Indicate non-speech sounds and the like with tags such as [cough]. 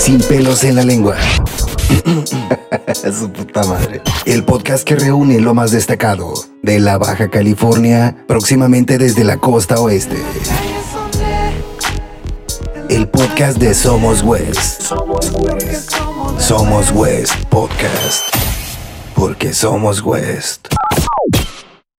sin pelos en la lengua. [laughs] Su puta madre. El podcast que reúne lo más destacado de la Baja California, próximamente desde la costa oeste. El podcast de Somos West. Somos West Podcast. Porque somos West.